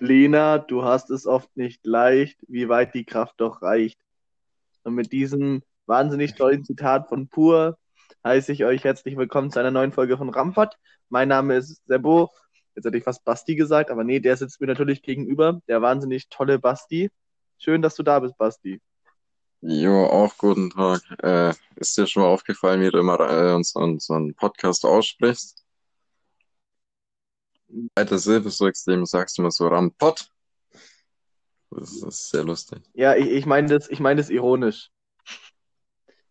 Lena, du hast es oft nicht leicht, wie weit die Kraft doch reicht. Und mit diesem wahnsinnig tollen Zitat von Pur heiße ich euch herzlich willkommen zu einer neuen Folge von Rampart. Mein Name ist Sebo. Jetzt hätte ich fast Basti gesagt, aber nee, der sitzt mir natürlich gegenüber. Der wahnsinnig tolle Basti. Schön, dass du da bist, Basti. Jo, auch guten Tag. Äh, ist dir schon mal aufgefallen, wie du immer äh, unseren, unseren Podcast aussprichst? Zweite Silbe so extrem sagst du immer so Rampot. Das ist sehr lustig. Ja, ich, ich meine das, ich mein das ironisch.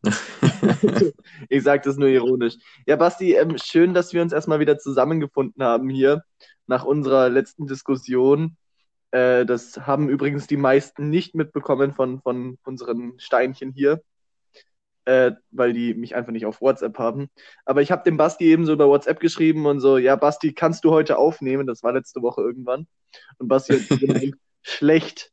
ich sage das nur ironisch. Ja, Basti, ähm, schön, dass wir uns erstmal wieder zusammengefunden haben hier nach unserer letzten Diskussion. Äh, das haben übrigens die meisten nicht mitbekommen von, von unseren Steinchen hier, äh, weil die mich einfach nicht auf WhatsApp haben. Aber ich habe dem Basti eben so über WhatsApp geschrieben und so, ja, Basti, kannst du heute aufnehmen? Das war letzte Woche irgendwann. Und Basti hat gemeint, schlecht.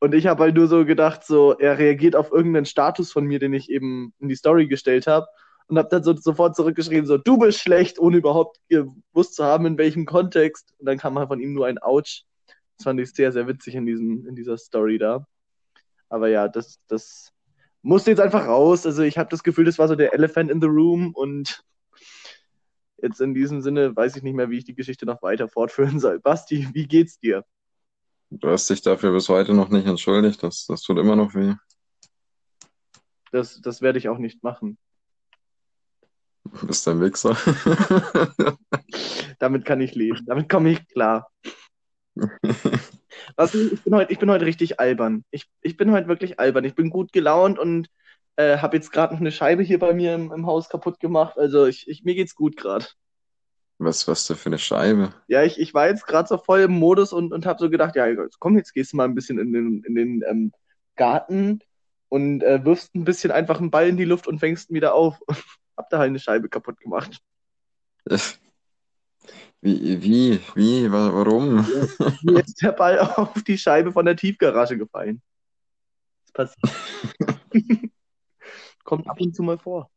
Und ich habe halt nur so gedacht, so, er reagiert auf irgendeinen Status von mir, den ich eben in die Story gestellt habe. Und habe dann so sofort zurückgeschrieben, so, du bist schlecht, ohne überhaupt gewusst zu haben, in welchem Kontext. Und dann kam halt von ihm nur ein Ouch. Das fand ich sehr, sehr witzig in, diesem, in dieser Story da. Aber ja, das, das musste jetzt einfach raus. Also ich habe das Gefühl, das war so der Elephant in the Room und jetzt in diesem Sinne weiß ich nicht mehr, wie ich die Geschichte noch weiter fortführen soll. Basti, wie geht's dir? Du hast dich dafür bis heute noch nicht entschuldigt. Das, das tut immer noch weh. Das, das werde ich auch nicht machen. Du bist ein Wichser. Damit kann ich leben. Damit komme ich klar. Was, ich, bin heute, ich bin heute richtig albern. Ich, ich bin heute wirklich albern. Ich bin gut gelaunt und äh, habe jetzt gerade noch eine Scheibe hier bei mir im, im Haus kaputt gemacht. Also ich, ich, mir geht's gut gerade. Was, was denn für eine Scheibe? Ja, ich, ich war jetzt gerade so voll im Modus und, und habe so gedacht, ja, komm, jetzt gehst du mal ein bisschen in den, in den ähm, Garten und äh, wirfst ein bisschen einfach einen Ball in die Luft und fängst ihn wieder auf. hab da halt eine Scheibe kaputt gemacht. Wie, wie, wie, warum? Mir ist der Ball auf die Scheibe von der Tiefgarage gefallen. Das passiert. Kommt ab und zu mal vor.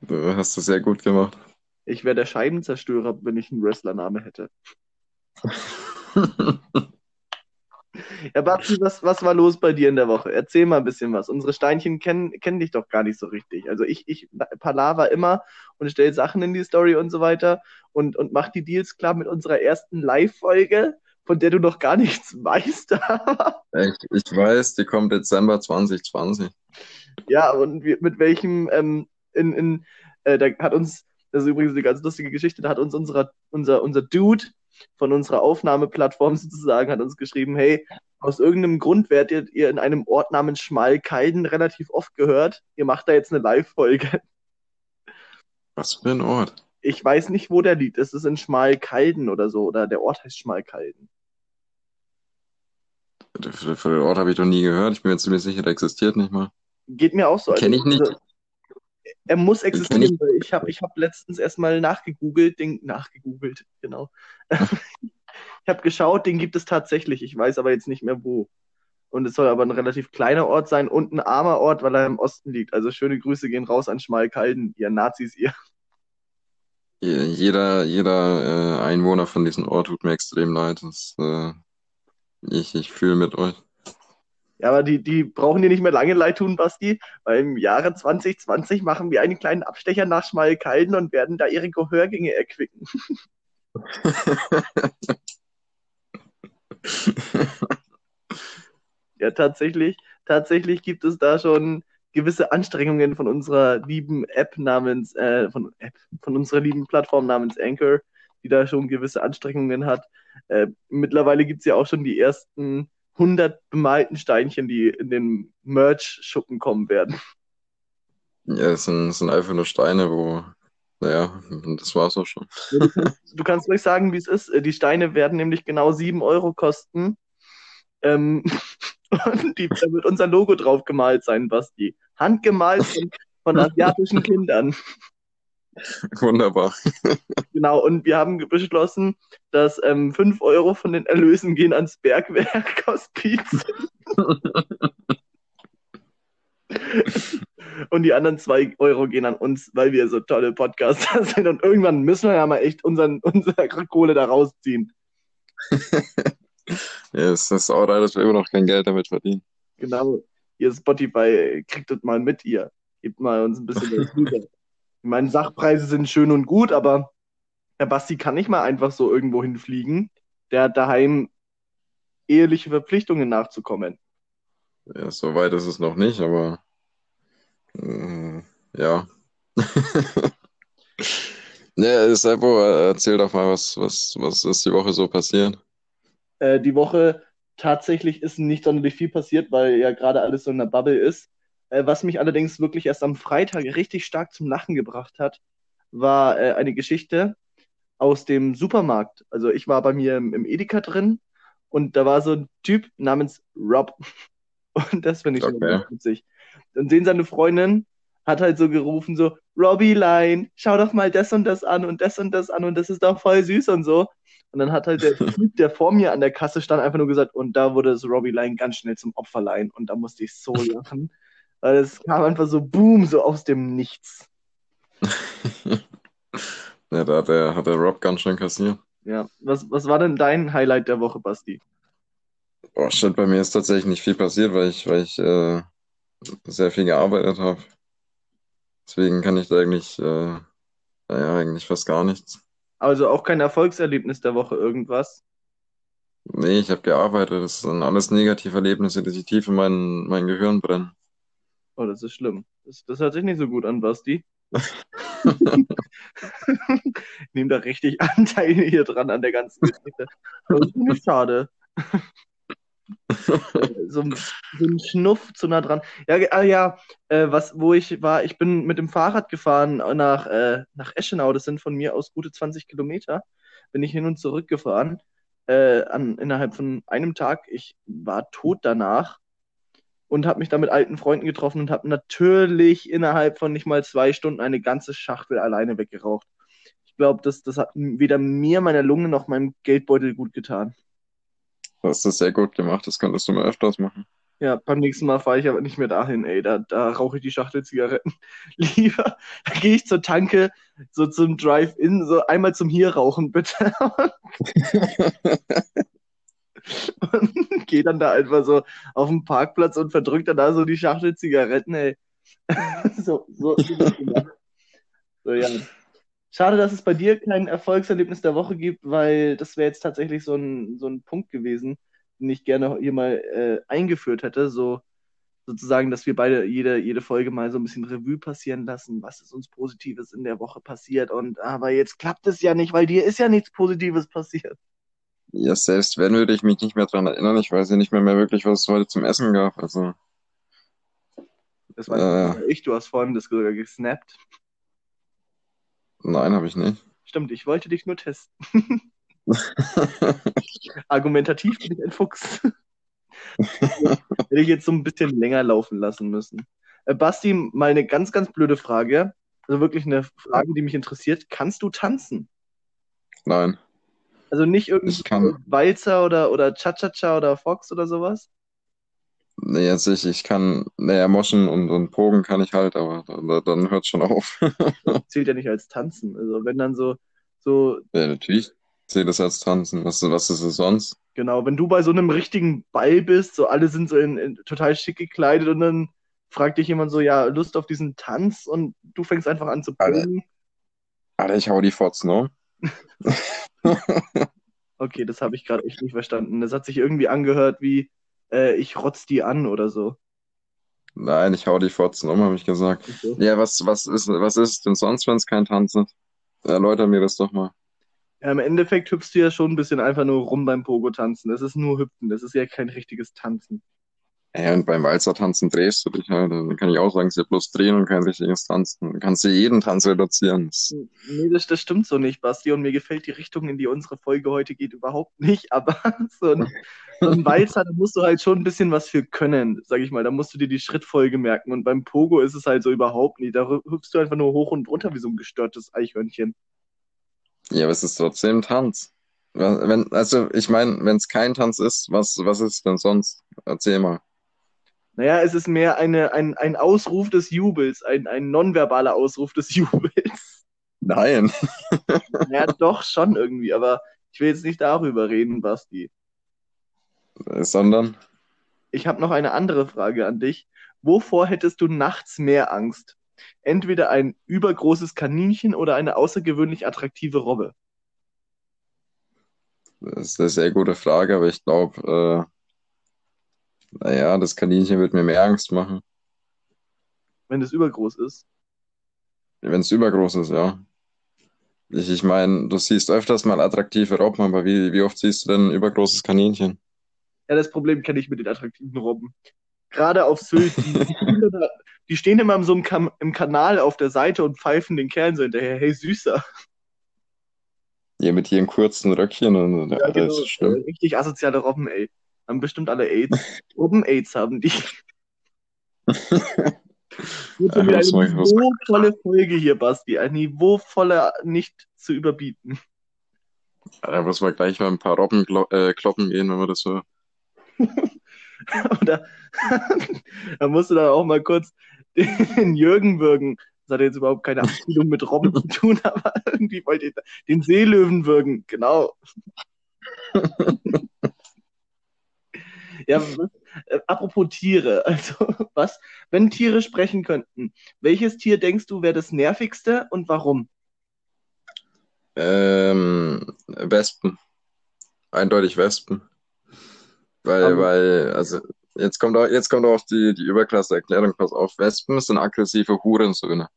Du hast das sehr gut gemacht. Ich wäre der Scheibenzerstörer, wenn ich einen Wrestlername hätte. ja, Babsi, was, was war los bei dir in der Woche? Erzähl mal ein bisschen was. Unsere Steinchen kennen, kennen dich doch gar nicht so richtig. Also ich, ich palaver immer und stelle Sachen in die Story und so weiter und, und mach die Deals klar mit unserer ersten Live-Folge, von der du noch gar nichts weißt. ich, ich weiß, die kommt Dezember 2020. Ja, und mit welchem, ähm, in, in, äh, da hat uns das ist übrigens eine ganz lustige Geschichte. Da hat uns unserer, unser, unser Dude von unserer Aufnahmeplattform sozusagen hat uns geschrieben, hey, aus irgendeinem Grund werdet ihr in einem Ort namens Schmalkalden relativ oft gehört. Ihr macht da jetzt eine Live-Folge. Was für ein Ort? Ich weiß nicht, wo der liegt. Es ist in Schmalkalden oder so. Oder der Ort heißt Schmalkalden. Für den Ort habe ich doch nie gehört. Ich bin mir ziemlich sicher, der existiert nicht mal. Geht mir auch so. Kenne ich nicht. Also, er muss existieren. Ich, ich habe ich hab letztens erstmal nachgegoogelt, den, nachgegoogelt, genau. ich habe geschaut, den gibt es tatsächlich. Ich weiß aber jetzt nicht mehr wo. Und es soll aber ein relativ kleiner Ort sein und ein armer Ort, weil er im Osten liegt. Also schöne Grüße gehen raus an Schmalkalden, ihr Nazis, ihr. Jeder, jeder äh, Einwohner von diesem Ort tut mir extrem leid. Das, äh, ich ich fühle mit euch. Ja, aber die, die brauchen dir nicht mehr lange leid tun, Basti, weil im Jahre 2020 machen wir einen kleinen Abstecher nach Schmalkalden und werden da ihre Gehörgänge erquicken. ja, tatsächlich, tatsächlich gibt es da schon gewisse Anstrengungen von unserer lieben App namens, äh, von, App, von unserer lieben Plattform namens Anchor, die da schon gewisse Anstrengungen hat. Äh, mittlerweile gibt es ja auch schon die ersten 100 bemalten Steinchen, die in den Merch-Schuppen kommen werden. Ja, es sind, es sind einfach nur Steine, wo, naja, das war's auch schon. du, kannst, du kannst ruhig sagen, wie es ist. Die Steine werden nämlich genau 7 Euro kosten. Ähm, und die, da wird unser Logo drauf gemalt sein, Basti. Handgemalt von, von asiatischen Kindern. Wunderbar. Genau, und wir haben beschlossen, dass ähm, 5 Euro von den Erlösen gehen ans Bergwerk aus Pizza. und die anderen 2 Euro gehen an uns, weil wir so tolle Podcaster sind. Und irgendwann müssen wir ja mal echt unseren, unsere Kohle da rausziehen. ja, es ist auch dass wir immer noch kein Geld damit verdienen. Genau. Ihr Spotify, kriegt das mal mit, ihr. Gebt mal uns ein bisschen was. Ich meine, Sachpreise sind schön und gut, aber der Basti kann nicht mal einfach so irgendwo hinfliegen. Der hat daheim eheliche Verpflichtungen nachzukommen. Ja, so weit ist es noch nicht, aber äh, ja. Ne, Seppo, erzähl doch mal, was, was, was ist die Woche so passiert? Äh, die Woche tatsächlich ist nicht sonderlich viel passiert, weil ja gerade alles so in der Bubble ist. Äh, was mich allerdings wirklich erst am Freitag richtig stark zum Lachen gebracht hat, war äh, eine Geschichte aus dem Supermarkt. Also ich war bei mir im, im Edeka drin und da war so ein Typ namens Rob. Und das finde ich okay. schon witzig. Und den seine Freundin hat halt so gerufen, so, Robbie Line, schau doch mal das und das an und das und das an und das ist doch voll süß und so. Und dann hat halt der Typ, der vor mir an der Kasse stand, einfach nur gesagt, und da wurde das Robbie Line ganz schnell zum Opferlein und da musste ich so lachen. Weil es kam einfach so boom, so aus dem Nichts. ja, da hat der, hat der Rob ganz schön kassiert. Ja, was, was war denn dein Highlight der Woche, Basti? Oh shit, bei mir ist tatsächlich nicht viel passiert, weil ich, weil ich äh, sehr viel gearbeitet habe. Deswegen kann ich da eigentlich, äh, naja, eigentlich fast gar nichts. Also auch kein Erfolgserlebnis der Woche, irgendwas? Nee, ich habe gearbeitet. Das sind alles Negativerlebnisse, die sich tief in mein, mein Gehirn brennen. Oh, das ist schlimm. Das, das hört sich nicht so gut an, Basti. ich nehme da richtig Anteil hier dran an der ganzen Geschichte. Das ist ziemlich schade. so, so, ein Schnuff zu nah dran. Ja, ah, ja äh, was, wo ich war, ich bin mit dem Fahrrad gefahren nach, äh, nach Eschenau, das sind von mir aus gute 20 Kilometer, bin ich hin und zurück gefahren, äh, an, innerhalb von einem Tag. Ich war tot danach und habe mich da mit alten Freunden getroffen und habe natürlich innerhalb von nicht mal zwei Stunden eine ganze Schachtel alleine weggeraucht. Ich glaube, das, das hat weder mir, meiner Lunge noch meinem Geldbeutel gut getan. Du hast das sehr gut gemacht, das könntest du mal öfters machen. Ja, beim nächsten Mal fahre ich aber nicht mehr dahin, ey. Da, da rauche ich die Schachtel Zigaretten lieber. Da gehe ich zur Tanke, so zum Drive-In, so einmal zum Hier rauchen, bitte. und gehe dann da einfach so auf den Parkplatz und verdrückt dann da so die Schachtel Zigaretten, ey. so, so, so, ja. Schade, dass es bei dir kein Erfolgserlebnis der Woche gibt, weil das wäre jetzt tatsächlich so ein, so ein Punkt gewesen, den ich gerne hier mal äh, eingeführt hätte. So sozusagen, dass wir beide jede, jede Folge mal so ein bisschen Revue passieren lassen, was ist uns Positives in der Woche passiert. Und aber jetzt klappt es ja nicht, weil dir ist ja nichts Positives passiert. Ja, selbst wenn würde ich mich nicht mehr daran erinnern. Ich weiß ja nicht mehr, mehr wirklich, was es heute zum Essen gab. Also. Das war äh, ich, du hast vorhin das sogar gesnappt. Nein, habe ich nicht. Stimmt, ich wollte dich nur testen. Argumentativ bin ich ein Fuchs. Hätte ich jetzt so ein bisschen länger laufen lassen müssen. Äh, Basti, mal eine ganz, ganz blöde Frage. Also wirklich eine Frage, die mich interessiert. Kannst du tanzen? Nein. Also nicht irgendwie Walzer oder, oder Cha-Cha-Cha oder Fox oder sowas? Nee, jetzt ich, ich kann, naja, Moschen und, und Pogen kann ich halt, aber dann, dann hört schon auf. Zählt ja nicht als Tanzen. Also wenn dann so, so. Ja, natürlich zählt es als Tanzen. Was, was ist es sonst? Genau, wenn du bei so einem richtigen Ball bist, so alle sind so in, in total schick gekleidet und dann fragt dich jemand so, ja, Lust auf diesen Tanz und du fängst einfach an zu pogen. Alter, ich hau die Fotzen, ne? okay, das habe ich gerade echt nicht verstanden. Das hat sich irgendwie angehört wie, äh, ich rotz die an oder so. Nein, ich hau die Fotzen um, habe ich gesagt. Okay. Ja, was, was, ist, was ist denn sonst, wenn es kein Tanz ist? Erläuter mir das doch mal. Ja, Im Endeffekt hüpfst du ja schon ein bisschen einfach nur rum beim Pogo-Tanzen. Das ist nur Hüpfen, das ist ja kein richtiges Tanzen. Ja, und beim Walzer-Tanzen drehst du dich halt. Dann kann ich auch sagen, sie bloß drehen und kein richtiges Tanzen. Dann kannst du jeden Tanz reduzieren. Nee, das, das stimmt so nicht, Basti. Und mir gefällt die Richtung, in die unsere Folge heute geht, überhaupt nicht. Aber so ein, so ein Walzer, da musst du halt schon ein bisschen was für können, sag ich mal. Da musst du dir die Schrittfolge merken. Und beim Pogo ist es halt so überhaupt nicht. Da hüpfst du einfach nur hoch und runter wie so ein gestörtes Eichhörnchen. Ja, aber es ist trotzdem Tanz. Wenn, also, ich meine, wenn es kein Tanz ist, was, was ist denn sonst? Erzähl mal. Naja, es ist mehr eine, ein, ein Ausruf des Jubels, ein, ein nonverbaler Ausruf des Jubels. Nein. ja, doch, schon irgendwie, aber Ich will jetzt nicht darüber reden, Basti. Sondern, Ich habe noch eine andere Frage an dich. Wovor hättest du nachts mehr Angst? Entweder ein übergroßes Kaninchen oder eine außergewöhnlich attraktive Robbe. das ist eine sehr gute Frage, aber ich glaube, äh, naja, das Kaninchen wird mir mehr Angst machen, Wenn es übergroß ist. wenn es übergroß ist, ja. Ich, ich meine, du siehst öfters mal attraktive Robben, aber wie, wie oft siehst du denn ein übergroßes Kaninchen? Ja, das Problem kenne ich mit den attraktiven Robben. Gerade auf Sylt, die, die, stehen immer in so einem Kam im Kanal auf der Seite und pfeifen den Kerlen so hinterher. Hey, Süßer. Hier mit ihren kurzen Röckchen und ja, Ja, das genau. ist schlimm. Äh, Richtig asoziale Robben, ey. Haben bestimmt alle AIDS. Robben-AIDS haben die. Muss eine niveauvolle Folge hier, Basti. Ein niveauvoller nicht zu überbieten. Da muss man gleich mal ein paar Robben äh, kloppen gehen, wenn man das so. Oder da musst du dann auch mal kurz den Jürgen würgen. Das hat jetzt überhaupt keine Abspielung mit Robben zu tun, aber irgendwie wollte ich den Seelöwen würgen. Genau. Ja, äh, apropos Tiere, also was, wenn Tiere sprechen könnten, welches Tier denkst du wäre das nervigste und warum? Ähm, Wespen. Eindeutig Wespen. Weil, Aber- weil, also, jetzt kommt auch, jetzt kommt auch die, die Überklasse-Erklärung, pass auf, Wespen sind aggressive Hurensöhne.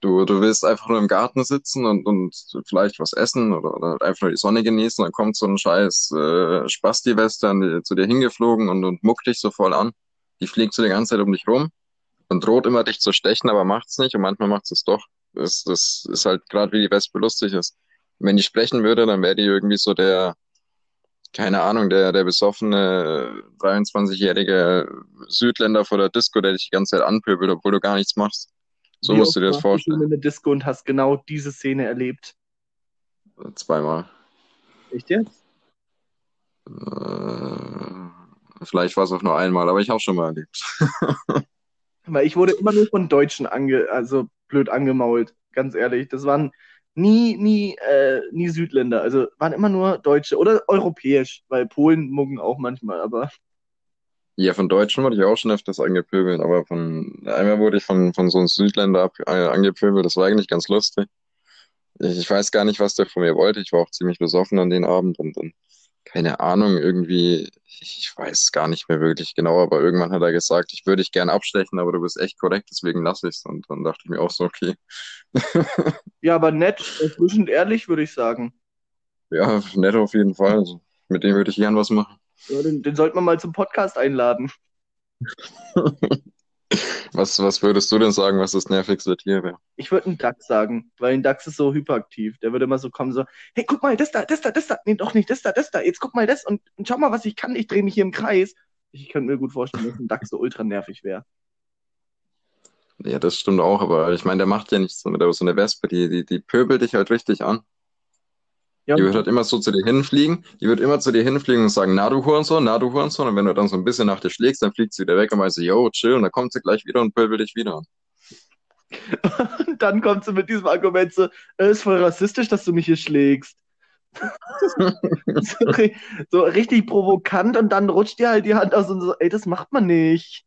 Du, du willst einfach nur im Garten sitzen und, und vielleicht was essen oder, oder halt einfach nur die Sonne genießen, dann kommt so ein scheiß äh, Spasti-Weste an die- zu dir hingeflogen und, und muckt dich so voll an. Die fliegt so die ganze Zeit um dich rum und droht immer dich zu stechen, aber macht's nicht und manchmal macht's es doch. Das, das ist halt gerade wie die Wespe lustig ist. Wenn die sprechen würde, dann wäre die irgendwie so der, keine Ahnung, der, der besoffene 23-jährige Südländer vor der Disco, der dich die ganze Zeit anpöbelt, obwohl du gar nichts machst. So Wie musst du dir das vorstellen. in der Disco und hast genau diese Szene erlebt. Zweimal. Echt jetzt? Äh, vielleicht war es auch nur einmal, aber ich habe schon mal erlebt. Weil ich wurde immer nur von Deutschen ange, also blöd angemault, ganz ehrlich. Das waren nie, nie, äh, nie Südländer. Also waren immer nur Deutsche oder europäisch, weil Polen muggen auch manchmal, aber Ja, von Deutschen wurde ich auch schon öfters angepöbelt, aber von einmal wurde ich von, von so einem Südländer ab, äh, angepöbelt. Das war eigentlich ganz lustig. Ich, ich weiß gar nicht, was der von mir wollte. Ich war auch ziemlich besoffen an den Abend und, und keine Ahnung, irgendwie, ich, ich weiß gar nicht mehr wirklich genau, aber irgendwann hat er gesagt, ich würde dich gern abstechen, aber du bist echt korrekt, deswegen lasse ich's. Und dann dachte ich mir auch so, okay. ja, aber nett, erfrischend ehrlich, würde ich sagen. Ja, nett auf jeden Fall. Also, mit dem würde ich gern was machen. Ja, den, den sollte man mal zum Podcast einladen. Was, was würdest du denn sagen, was das nervigste Tier wäre? Ich würde einen Dachs sagen, weil ein Dachs ist so hyperaktiv. Der würde immer so kommen, so, hey, guck mal, das da, das da, das da. Nee, doch nicht, das da, das da. Jetzt guck mal das und, und schau mal, was ich kann. Ich drehe mich hier im Kreis. Ich könnte mir gut vorstellen, dass ein Dachs so ultra nervig wäre. Ja, das stimmt auch, aber ich meine, der macht ja nichts damit, aber so eine Wespe, die, die, die pöbelt dich halt richtig an. Ja, Die wird halt immer so zu dir hinfliegen, die wird immer zu dir hinfliegen und sagen, na du Hurensohn, na du Hurensohn, und wenn du dann so ein bisschen nach dir schlägst, dann fliegt sie wieder weg und meint so, yo, chill, und dann kommt sie gleich wieder und pöbelt dich wieder an. Und dann kommt sie mit diesem Argument so, es ist voll rassistisch, dass du mich hier schlägst. so, so richtig provokant und dann rutscht dir halt die Hand aus und so, ey, das macht man nicht.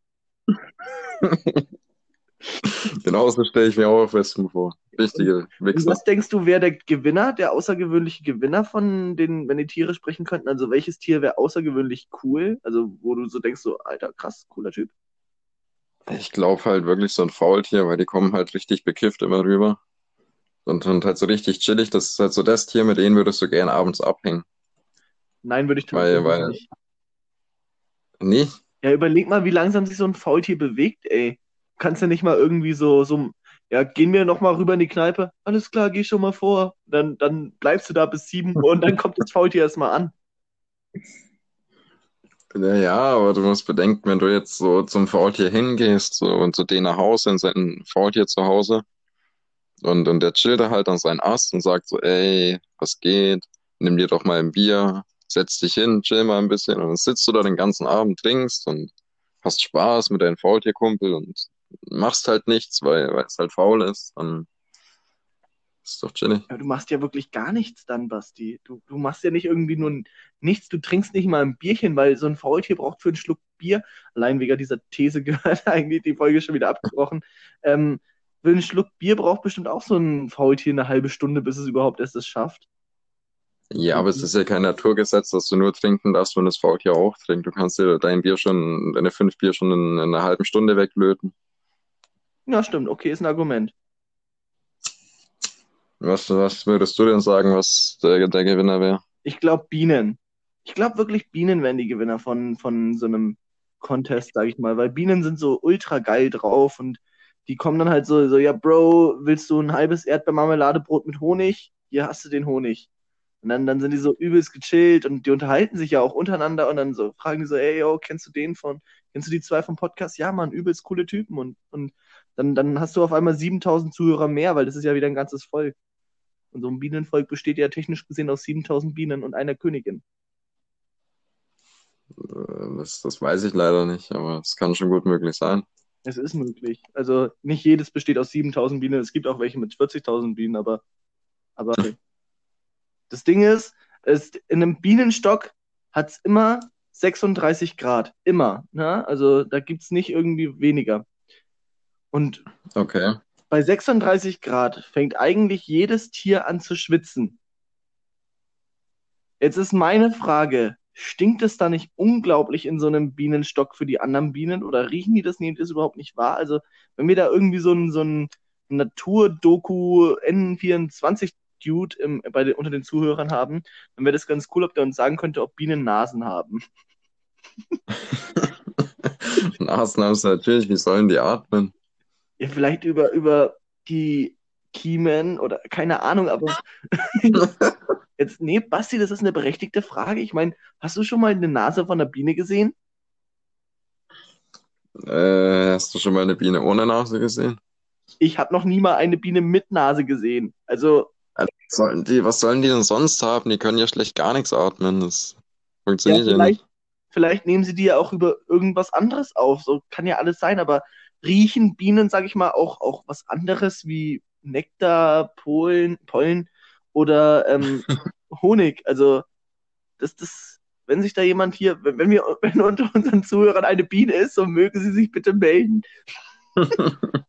Genauso stelle ich mir auch auf Wespen vor. Richtige Und Wichser. was denkst du, wäre der Gewinner, der außergewöhnliche Gewinner von den, wenn die Tiere sprechen könnten? Also welches Tier wäre außergewöhnlich cool? Also wo du so denkst, so, alter, krass, cooler Typ. Ich glaube halt wirklich so ein Faultier, weil die kommen halt richtig bekifft immer rüber. Und, und halt so richtig chillig, das ist halt so das Tier, mit denen würdest du gern abends abhängen. Nein, würde ich Weil- tatsächlich weil- nicht. Nee? Ja, überleg mal, wie langsam sich so ein Faultier bewegt, ey. Kannst ja nicht mal irgendwie so, so, ja, gehen wir noch mal rüber in die Kneipe. Alles klar, geh schon mal vor. Dann, dann bleibst du da bis 7 Uhr und dann kommt das Faultier erstmal an. Ja, ja, aber du musst bedenken, wenn du jetzt so zum Faultier hingehst so, und zu denen nach Hause, in sein Faultier zu Hause, und, und der chillt halt an seinen Ast und sagt so, ey, was geht? Nimm dir doch mal ein Bier, setz dich hin, chill mal ein bisschen, und dann sitzt du da den ganzen Abend, trinkst und hast Spaß mit deinem Faultierkumpel und machst halt nichts, weil, es halt faul ist. Dann, ist doch chillig. Ja, du machst ja wirklich gar nichts dann, Basti. Du, du machst ja nicht irgendwie nur nichts, du trinkst nicht mal ein Bierchen, weil so ein Faultier braucht für einen Schluck Bier, allein wegen dieser These gehört eigentlich die Folge schon wieder abgebrochen. Ähm, für einen Schluck Bier braucht bestimmt auch so ein Faultier eine halbe Stunde, bis es überhaupt erst es schafft. Ja, aber es ist ja kein Naturgesetz, dass du nur trinken darfst, wenn das Faultier auch trinkt. Du kannst dir dein Bier schon, deine fünf Bier schon in, in einer halben Stunde weglöten. Ja, stimmt. Okay, ist ein Argument. Was, was würdest du denn sagen, was der, der Gewinner wäre? Ich glaube Bienen. Ich glaube wirklich Bienen wären die Gewinner von, von so einem Contest, sag ich mal, weil Bienen sind so ultra geil drauf und die kommen dann halt so, so, ja, Bro, willst du ein halbes Erdbeermarmeladebrot mit Honig? Hier hast du den Honig. Und dann, dann sind die so übelst gechillt und die unterhalten sich ja auch untereinander und dann so fragen die so, ey, yo, kennst du den von, kennst du die zwei vom Podcast? Ja, Mann, übelst coole Typen und, und dann, dann hast du auf einmal 7000 Zuhörer mehr, weil das ist ja wieder ein ganzes Volk. Und so ein Bienenvolk besteht ja technisch gesehen aus 7000 Bienen und einer Königin. Äh, das, das weiß ich leider nicht, aber es kann schon gut möglich sein. Es ist möglich. Also nicht jedes besteht aus 7000 Bienen. Es gibt auch welche mit 40.000 Bienen, aber, aber das Ding ist, ist, in einem Bienenstock hat es immer 36 Grad. Immer. Ne? Also da gibt es nicht irgendwie weniger. Und okay. bei 36 Grad fängt eigentlich jedes Tier an zu schwitzen. Jetzt ist meine Frage, stinkt es da nicht unglaublich in so einem Bienenstock für die anderen Bienen oder riechen die das? Nehmt ihr es überhaupt nicht wahr? Also, wenn wir da irgendwie so ein, so ein Naturdoku N24 Dude im, bei den, unter den Zuhörern haben, dann wäre das ganz cool, ob der uns sagen könnte, ob Bienen Nasen haben. Nasen haben sie natürlich, wie sollen die atmen? Ja, vielleicht über, über die Kiemen oder keine Ahnung, aber jetzt, nee, Basti, das ist eine berechtigte Frage. Ich meine, hast du schon mal eine Nase von einer Biene gesehen? Äh, hast du schon mal eine Biene ohne Nase gesehen? Ich habe noch nie mal eine Biene mit Nase gesehen. Also. also sollen die, was sollen die denn sonst haben? Die können ja schlecht gar nichts atmen. Das funktioniert ja, ja nicht. Vielleicht nehmen sie die ja auch über irgendwas anderes auf. So kann ja alles sein, aber riechen Bienen, sage ich mal, auch, auch was anderes wie Nektar, Pollen, Pollen oder ähm, Honig. Also, das, das, wenn sich da jemand hier, wenn, wir, wenn unter unseren Zuhörern eine Biene ist, so mögen sie sich bitte melden.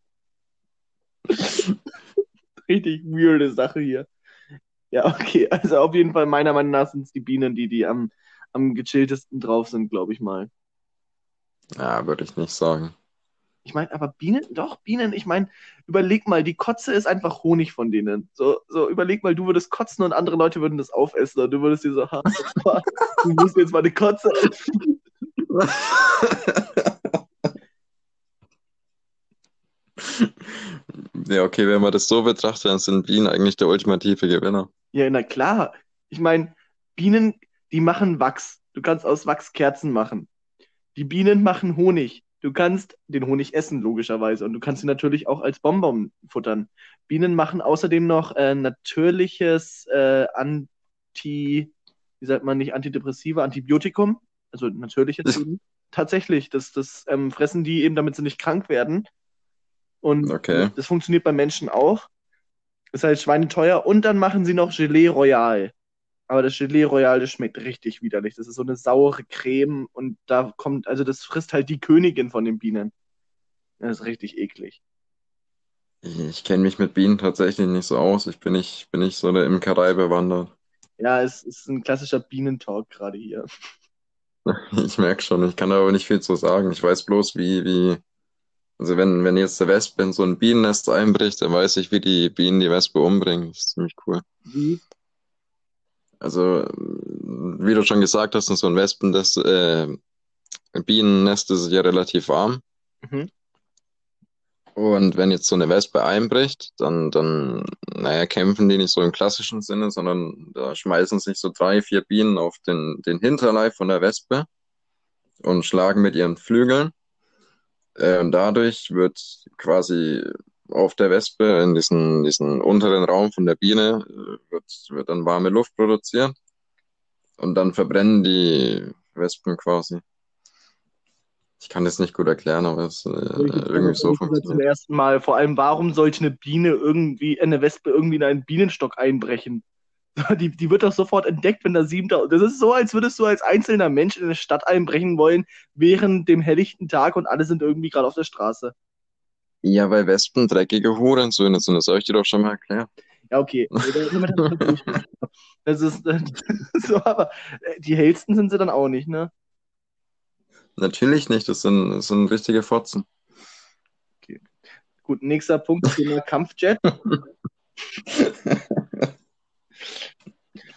Richtig weirde Sache hier. Ja, okay. Also auf jeden Fall, meiner Meinung nach sind es die Bienen, die, die am, am gechilltesten drauf sind, glaube ich mal. Ja, würde ich nicht sagen. Ich meine, aber Bienen, doch, Bienen, ich meine, überleg mal, die Kotze ist einfach Honig von denen. So, so, überleg mal, du würdest kotzen und andere Leute würden das aufessen und du würdest dir so, ha, du musst jetzt mal eine Kotze essen. Ja, okay, wenn man das so betrachtet, dann sind Bienen eigentlich der ultimative Gewinner. Ja, na klar. Ich meine, Bienen, die machen Wachs. Du kannst aus Wachs Kerzen machen. Die Bienen machen Honig. Du kannst den Honig essen, logischerweise. Und du kannst ihn natürlich auch als Bonbon futtern. Bienen machen außerdem noch äh, natürliches äh, Anti, wie sagt man nicht, Antidepressiva, Antibiotikum. Also natürliches. Tatsächlich, das, das ähm, fressen die eben, damit sie nicht krank werden. Und okay. das funktioniert bei Menschen auch. Ist halt schweineteuer. Und dann machen sie noch Gelee Royal. Aber das Gelee Royal, das schmeckt richtig widerlich. Das ist so eine saure Creme und da kommt, also das frisst halt die Königin von den Bienen. Das ist richtig eklig. Ich kenne mich mit Bienen tatsächlich nicht so aus. Ich bin nicht, bin nicht so der Imkerei bewandert. Ja, es ist ein klassischer Bienentalk gerade hier. Ich merke schon, ich kann aber nicht viel zu sagen. Ich weiß bloß, wie, wie, also wenn, wenn jetzt der Wespe in so ein Bienennest einbricht, dann weiß ich, wie die Bienen die Wespe umbringen. Das ist ziemlich cool. Wie? Also, wie du schon gesagt hast, so ein Wespennest, äh, Bienennest ist ja relativ warm. Mhm. Und wenn jetzt so eine Wespe einbricht, dann, dann, naja, kämpfen die nicht so im klassischen Sinne, sondern da schmeißen sich so drei, vier Bienen auf den, den Hinterleib von der Wespe und schlagen mit ihren Flügeln. Äh, und dadurch wird quasi auf der Wespe in diesen, diesen unteren Raum von der Biene äh, wird, wird dann warme Luft produziert und dann verbrennen die Wespen quasi. Ich kann das nicht gut erklären, aber es äh, irgendwie so zum funktioniert. ersten Mal. Vor allem, warum sollte eine Biene irgendwie, eine Wespe irgendwie in einen Bienenstock einbrechen? Die, die wird doch sofort entdeckt, wenn da 7000. Das ist so, als würdest du als einzelner Mensch in eine Stadt einbrechen wollen, während dem helllichten Tag und alle sind irgendwie gerade auf der Straße. Ja, weil Wespen dreckige Hurensöhne sind, das habe ich dir doch schon mal erklärt. Ja, okay. Das ist äh, so, aber äh, die hellsten sind sie dann auch nicht, ne? Natürlich nicht, das sind, das sind richtige Fotzen. Gut, nächster Punkt, Thema Kampfjet.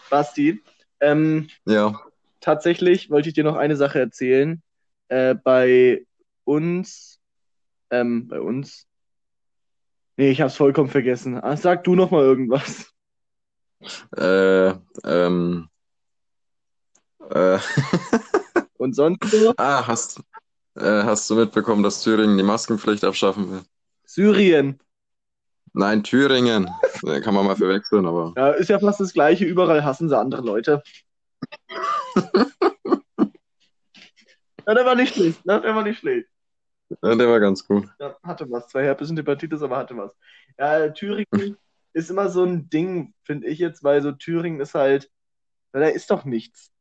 Basti, ähm, Ja, tatsächlich wollte ich dir noch eine Sache erzählen. Äh, bei uns, ähm, bei uns. Nee, ich hab's vollkommen vergessen. Ah, sag du noch mal irgendwas. äh, ähm, äh, Und sonst so? ah, hast, äh, hast du mitbekommen, dass Thüringen die Maskenpflicht abschaffen will? Syrien. Nein, Thüringen. Kann man mal verwechseln, aber Ja, ist ja fast das Gleiche. Überall hassen sie andere Leute. Ja, der war nicht schlecht, ne? Der war nicht schlecht. Ja, der war ganz gut. Ja, hatte was. Zwei Herpes und Hepatitis, aber hatte was. Ja, Thüringen ist immer so ein Ding, finde ich jetzt, weil so Thüringen ist halt, na, da ist doch nichts.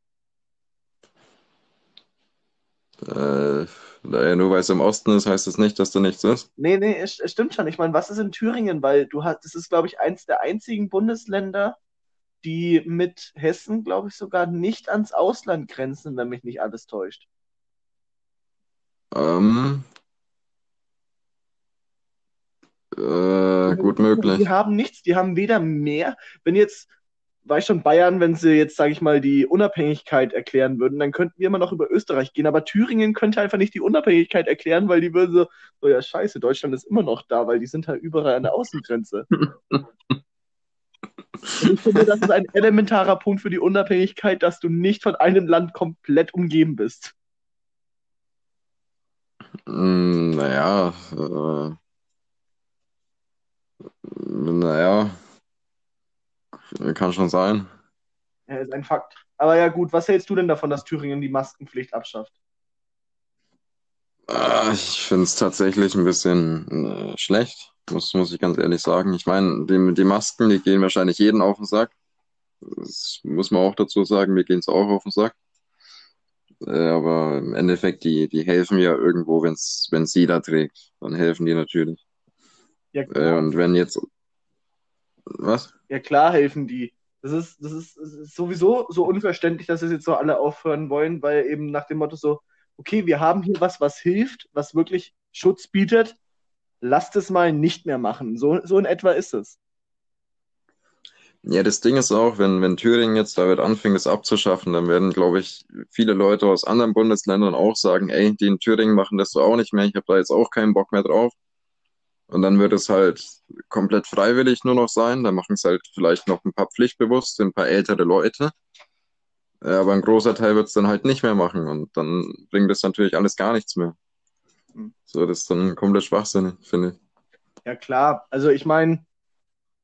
Äh, daher nur weil es im Osten ist, heißt das nicht, dass da nichts ist. Nee, nee, es, es stimmt schon. Ich meine, was ist in Thüringen? Weil du hast, das ist, glaube ich, eins der einzigen Bundesländer, die mit Hessen, glaube ich, sogar nicht ans Ausland grenzen, wenn mich nicht alles täuscht. Ähm, äh, gut Die möglich. haben nichts, die haben weder mehr, wenn jetzt, weiß schon Bayern, wenn sie jetzt, sage ich mal, die Unabhängigkeit erklären würden, dann könnten wir immer noch über Österreich gehen, aber Thüringen könnte einfach nicht die Unabhängigkeit erklären, weil die würden so, so ja scheiße, Deutschland ist immer noch da, weil die sind halt überall an der Außengrenze. Und ich finde, das ist ein elementarer Punkt für die Unabhängigkeit, dass du nicht von einem Land komplett umgeben bist. Hm, naja, äh, naja, kann schon sein. Ja, ist ein Fakt. Aber ja gut, was hältst du denn davon, dass Thüringen die Maskenpflicht abschafft? Ah, Ich finde es tatsächlich ein bisschen äh, schlecht, muss, muss ich ganz ehrlich sagen. Ich meine, die, die Masken, die gehen wahrscheinlich jeden auf den Sack. Das muss man auch dazu sagen, mir gehen es auch auf den Sack. Äh, aber im Endeffekt, die, die helfen ja irgendwo, wenn es jeder trägt. Dann helfen die natürlich. Ja, Äh, klar. und wenn jetzt, was? Ja, klar helfen die. Das ist, das ist, das ist sowieso so unverständlich, dass es jetzt so alle aufhören wollen, weil eben nach dem Motto so, okay, wir haben hier was, was hilft, was wirklich Schutz bietet, lasst es mal nicht mehr machen. So, so in etwa ist es. Ja, das Ding ist auch, wenn, wenn Thüringen jetzt damit anfängt, es abzuschaffen, dann werden, glaube ich, viele Leute aus anderen Bundesländern auch sagen, ey, die in Thüringen machen das so auch nicht mehr, ich habe da jetzt auch keinen Bock mehr drauf. Und dann wird es halt komplett freiwillig nur noch sein. Da machen es halt vielleicht noch ein paar pflichtbewusste, ein paar ältere Leute. Äh, Aber ein großer Teil wird es dann halt nicht mehr machen. Und dann bringt es natürlich alles gar nichts mehr. Hm. So, das ist dann komplett schwachsinnig, finde ich. Ja, klar. Also ich meine,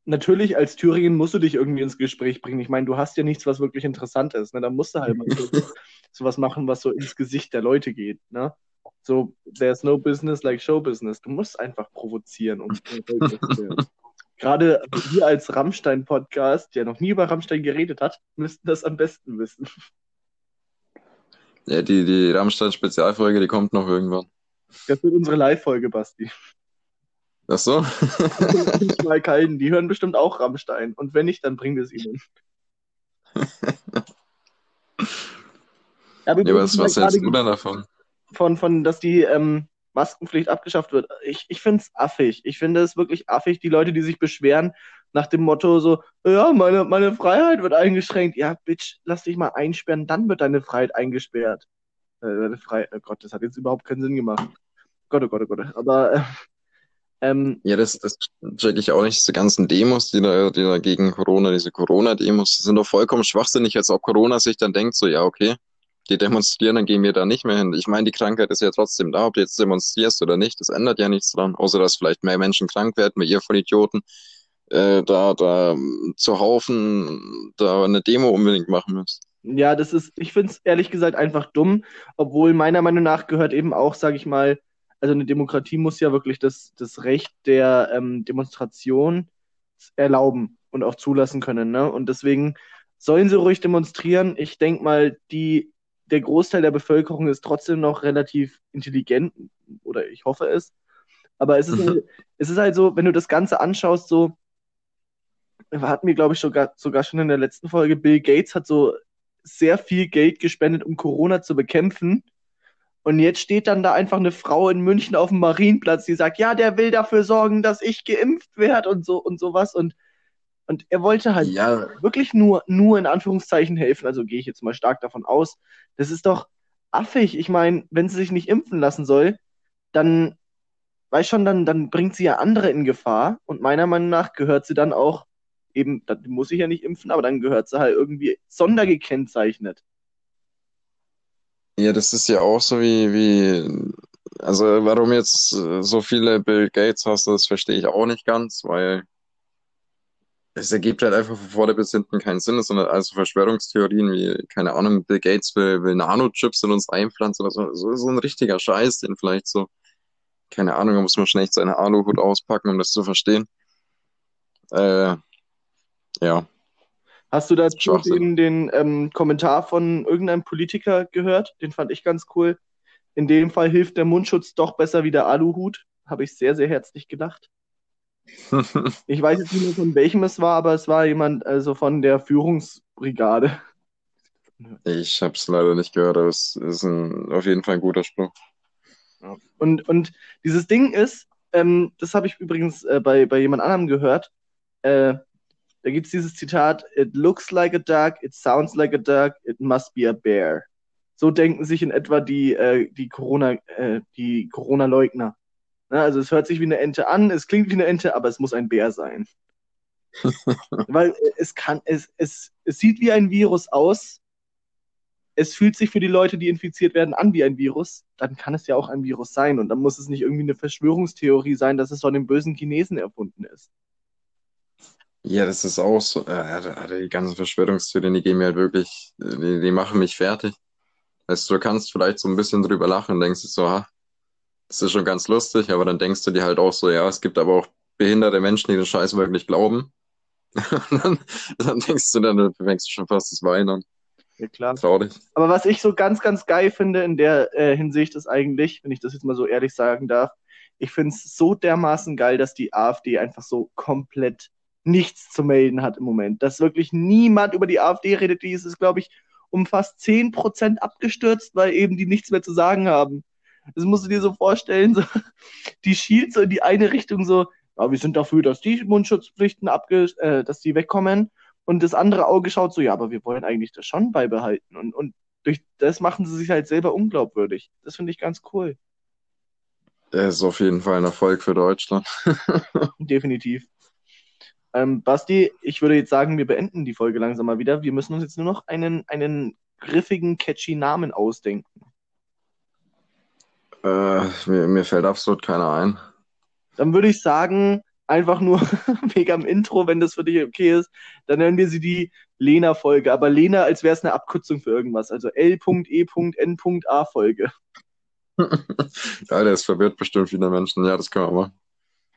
natürlich als Thüringen musst du dich irgendwie ins Gespräch bringen. Ich meine, du hast ja nichts, was wirklich interessant ist. Ne? Da musst du halt mal so, sowas machen, was so ins Gesicht der Leute geht. Ne? So, there's no business like show business. Du musst einfach provozieren. Um Gerade wir als Rammstein-Podcast, der noch nie über Rammstein geredet hat, müssten das am besten wissen. Ja, die, die Rammstein-Spezialfolge, die kommt noch irgendwann. Das wird unsere Live-Folge, Basti. Ach so? Mal kalten, die hören bestimmt auch Rammstein. Und wenn nicht, dann bringen wir es ihnen. Aber Ja, was, was ja hältst du denn davon? Von, von, dass die ähm, Maskenpflicht abgeschafft wird. Ich, ich finde es affig. Ich finde es wirklich affig, die Leute, die sich beschweren nach dem Motto so, ja, meine, meine Freiheit wird eingeschränkt. Ja, Bitch, lass dich mal einsperren, dann wird deine Freiheit eingesperrt. Äh, deine Freiheit, oh Gott, das hat jetzt überhaupt keinen Sinn gemacht. Gott, oh Gott, oh Gott. Aber äh, ähm, Ja, das, das check ich auch nicht. Diese ganzen Demos, die da, die da gegen Corona, diese Corona-Demos, die sind doch vollkommen schwachsinnig, als ob Corona sich dann denkt, so, ja, okay, die demonstrieren, dann gehen wir da nicht mehr hin. Ich meine, die Krankheit ist ja trotzdem da, ob du jetzt demonstrierst oder nicht, das ändert ja nichts dran, außer dass vielleicht mehr Menschen krank werden, weil ihr Vollidioten äh, da, da zu Haufen da eine Demo unbedingt machen müsst. Ja, das ist, ich finde es ehrlich gesagt einfach dumm, obwohl meiner Meinung nach gehört eben auch, sage ich mal, also eine Demokratie muss ja wirklich das, das Recht der ähm, Demonstration erlauben und auch zulassen können. Ne? Und deswegen sollen sie ruhig demonstrieren. Ich denke mal, die, der Großteil der Bevölkerung ist trotzdem noch relativ intelligent, oder ich hoffe es. Aber es ist, mhm. halt, es ist halt so, wenn du das Ganze anschaust, so, hatten wir, glaube ich, sogar, sogar schon in der letzten Folge, Bill Gates hat so sehr viel Geld gespendet, um Corona zu bekämpfen. Und jetzt steht dann da einfach eine Frau in München auf dem Marienplatz, die sagt, ja, der will dafür sorgen, dass ich geimpft werde und so und sowas. Und, und er wollte halt ja. wirklich nur, nur in Anführungszeichen helfen. Also gehe ich jetzt mal stark davon aus. Das ist doch affig. Ich meine, wenn sie sich nicht impfen lassen soll, dann, weiß schon, dann, dann bringt sie ja andere in Gefahr. Und meiner Meinung nach gehört sie dann auch eben, dann muss ich ja nicht impfen, aber dann gehört sie halt irgendwie sondergekennzeichnet. Ja, das ist ja auch so wie, wie, also warum jetzt so viele Bill Gates hast, das verstehe ich auch nicht ganz, weil es ergibt halt einfach von vorne bis hinten keinen Sinn, sondern also Verschwörungstheorien wie, keine Ahnung, Bill Gates will, will Nanochips in uns einpflanzen oder so, so, so ein richtiger Scheiß, den vielleicht so, keine Ahnung, da muss man schnell seine Aluhut auspacken, um das zu verstehen. Äh, ja. Hast du dazu den, den ähm, Kommentar von irgendeinem Politiker gehört? Den fand ich ganz cool. In dem Fall hilft der Mundschutz doch besser wie der Aluhut. Habe ich sehr, sehr herzlich gedacht. ich weiß jetzt nicht mehr, von welchem es war, aber es war jemand also von der Führungsbrigade. Ich habe es leider nicht gehört, aber es ist ein, auf jeden Fall ein guter Spruch. Und, und dieses Ding ist, ähm, das habe ich übrigens äh, bei, bei jemand anderem gehört, äh, da gibt es dieses Zitat, it looks like a duck, it sounds like a duck, it must be a bear. So denken sich in etwa die, äh, die Corona, äh, die Corona-Leugner. Ne? Also es hört sich wie eine Ente an, es klingt wie eine Ente, aber es muss ein Bär sein. Weil es kann, es, es, es sieht wie ein Virus aus. Es fühlt sich für die Leute, die infiziert werden, an wie ein Virus. Dann kann es ja auch ein Virus sein. Und dann muss es nicht irgendwie eine Verschwörungstheorie sein, dass es von den bösen Chinesen erfunden ist. Ja, das ist auch so. Äh, die ganzen Verschwörungstheorien, die gehen mir halt wirklich, die, die machen mich fertig. Weißt du, du kannst vielleicht so ein bisschen drüber lachen und denkst so, ha, das ist schon ganz lustig, aber dann denkst du dir halt auch so, ja, es gibt aber auch behinderte Menschen, die den Scheiß wirklich glauben. Und dann, dann denkst du dann, du fängst schon fast das Weinen an. Ja, klar. Traurig. Aber was ich so ganz, ganz geil finde in der äh, Hinsicht ist eigentlich, wenn ich das jetzt mal so ehrlich sagen darf, ich finde es so dermaßen geil, dass die AfD einfach so komplett nichts zu melden hat im Moment. Dass wirklich niemand über die AfD redet, die ist, ist glaube ich, um fast 10% abgestürzt, weil eben die nichts mehr zu sagen haben. Das musst du dir so vorstellen, so, die schielt so in die eine Richtung so, ja, wir sind dafür, dass die Mundschutzpflichten abge äh, dass die wegkommen. Und das andere Auge schaut so, ja, aber wir wollen eigentlich das schon beibehalten. Und, und durch das machen sie sich halt selber unglaubwürdig. Das finde ich ganz cool. Er ist auf jeden Fall ein Erfolg für Deutschland. Definitiv. Ähm, Basti, ich würde jetzt sagen, wir beenden die Folge langsam mal wieder. Wir müssen uns jetzt nur noch einen, einen griffigen, catchy Namen ausdenken. Äh, mir, mir fällt absolut keiner ein. Dann würde ich sagen, einfach nur wegen am Intro, wenn das für dich okay ist, dann nennen wir sie die Lena-Folge. Aber Lena, als wäre es eine Abkürzung für irgendwas. Also L.E.N.A-Folge. ja, der ist verwirrt bestimmt viele Menschen. Ja, das können wir machen.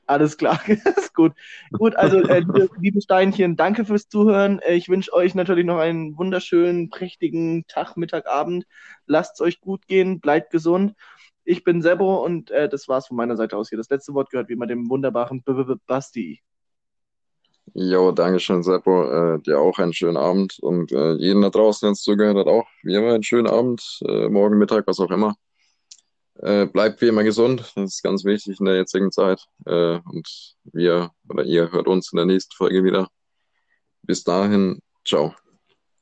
Alles klar, ist gut. Gut, also äh, liebe, Steinchen, danke fürs Zuhören. Äh, ich wünsche euch natürlich noch einen wunderschönen, prächtigen Tag, Mittag, Abend. Lasst es euch gut gehen, bleibt gesund. Ich bin Sebo und äh, das war's von meiner Seite aus hier. Das letzte Wort gehört wie immer dem wunderbaren B -B -B Basti. Jo, danke schön, Seppo. Äh, dir auch einen schönen Abend und äh, jeden da draußen, der uns zugehört hat, auch wie immer einen schönen Abend, äh, morgen Mittag, was auch immer. Äh, bleibt wie immer gesund, das ist ganz wichtig in der jetzigen Zeit. Äh, und wir oder ihr hört uns in der nächsten Folge wieder. Bis dahin, ciao.